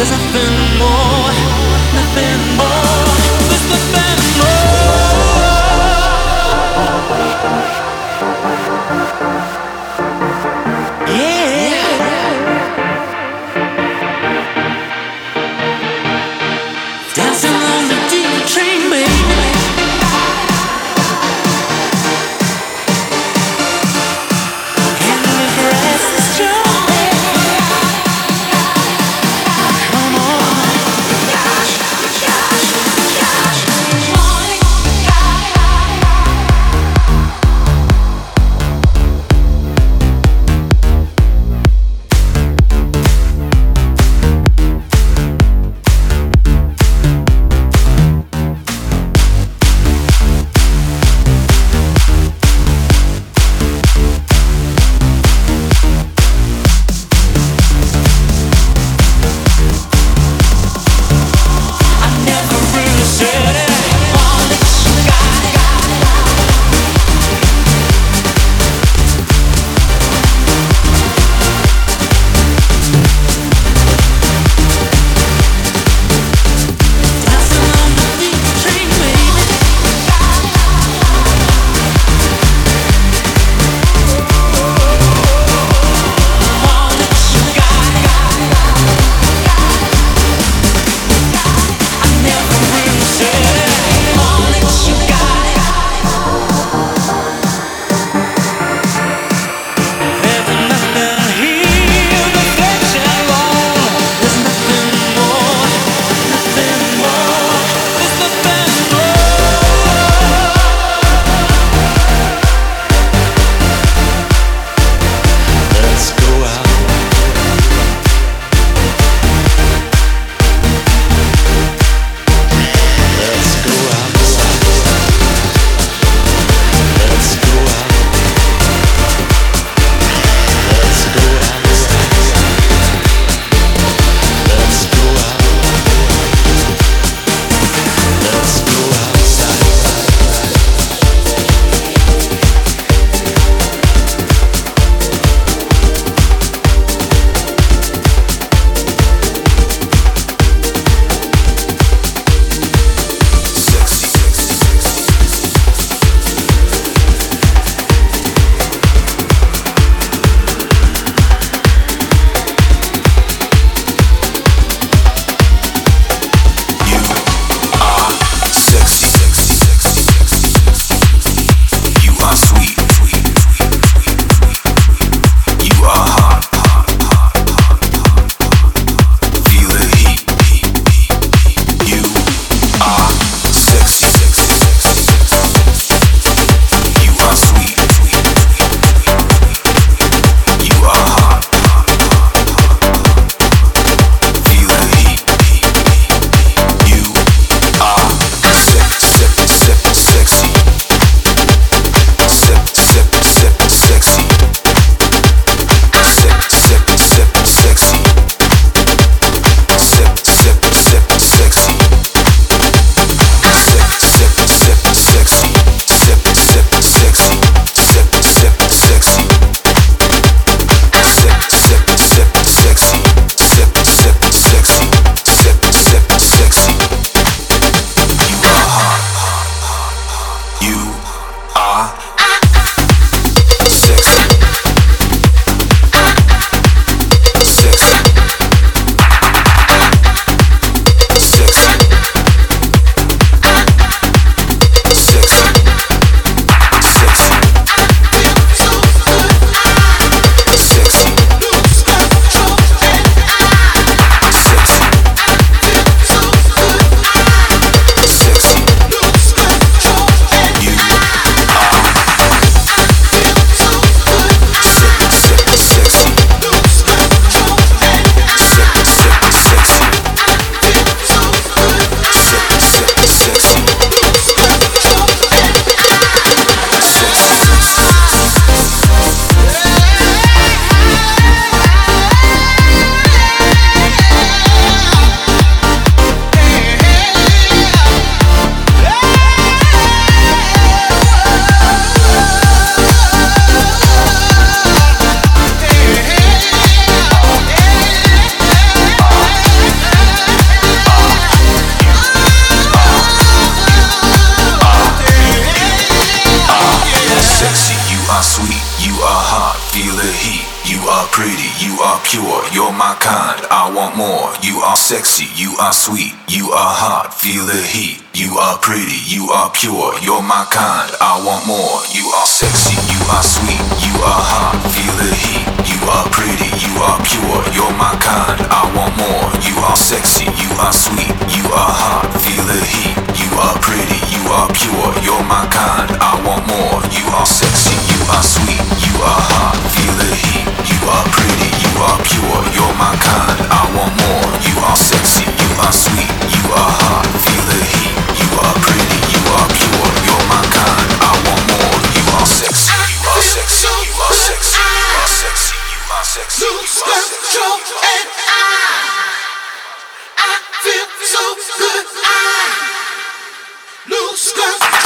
There's nothing more, nothing more. There's nothing more. Sexy, you are sweet, you are hot, feel the heat. You are pretty, you are pure, you're my kind, I want more. You are sexy, you are sweet, you are hot, feel the heat. You are pretty, you are pure, you're my kind, I want more. You are sexy, you are sweet, you are hot, feel the heat. You are pretty, you are pure, you're my kind, I want more. You are sexy, you are sweet, you are hot, feel the heat. You are pretty, you are pure, you're my kind. I want more. You are sexy, you are sweet, you are hot, feel the heat. You are pretty, you are pure, you're my kind. I want more. You are sexy, you are sexy, you are sexy, you are sexy, you are sexy. Lose control and I, I feel so good. I lose control.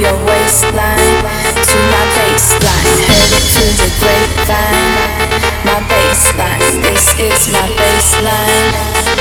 your waistline to my baseline. Heard it to the grapevine, my baseline. This is my baseline.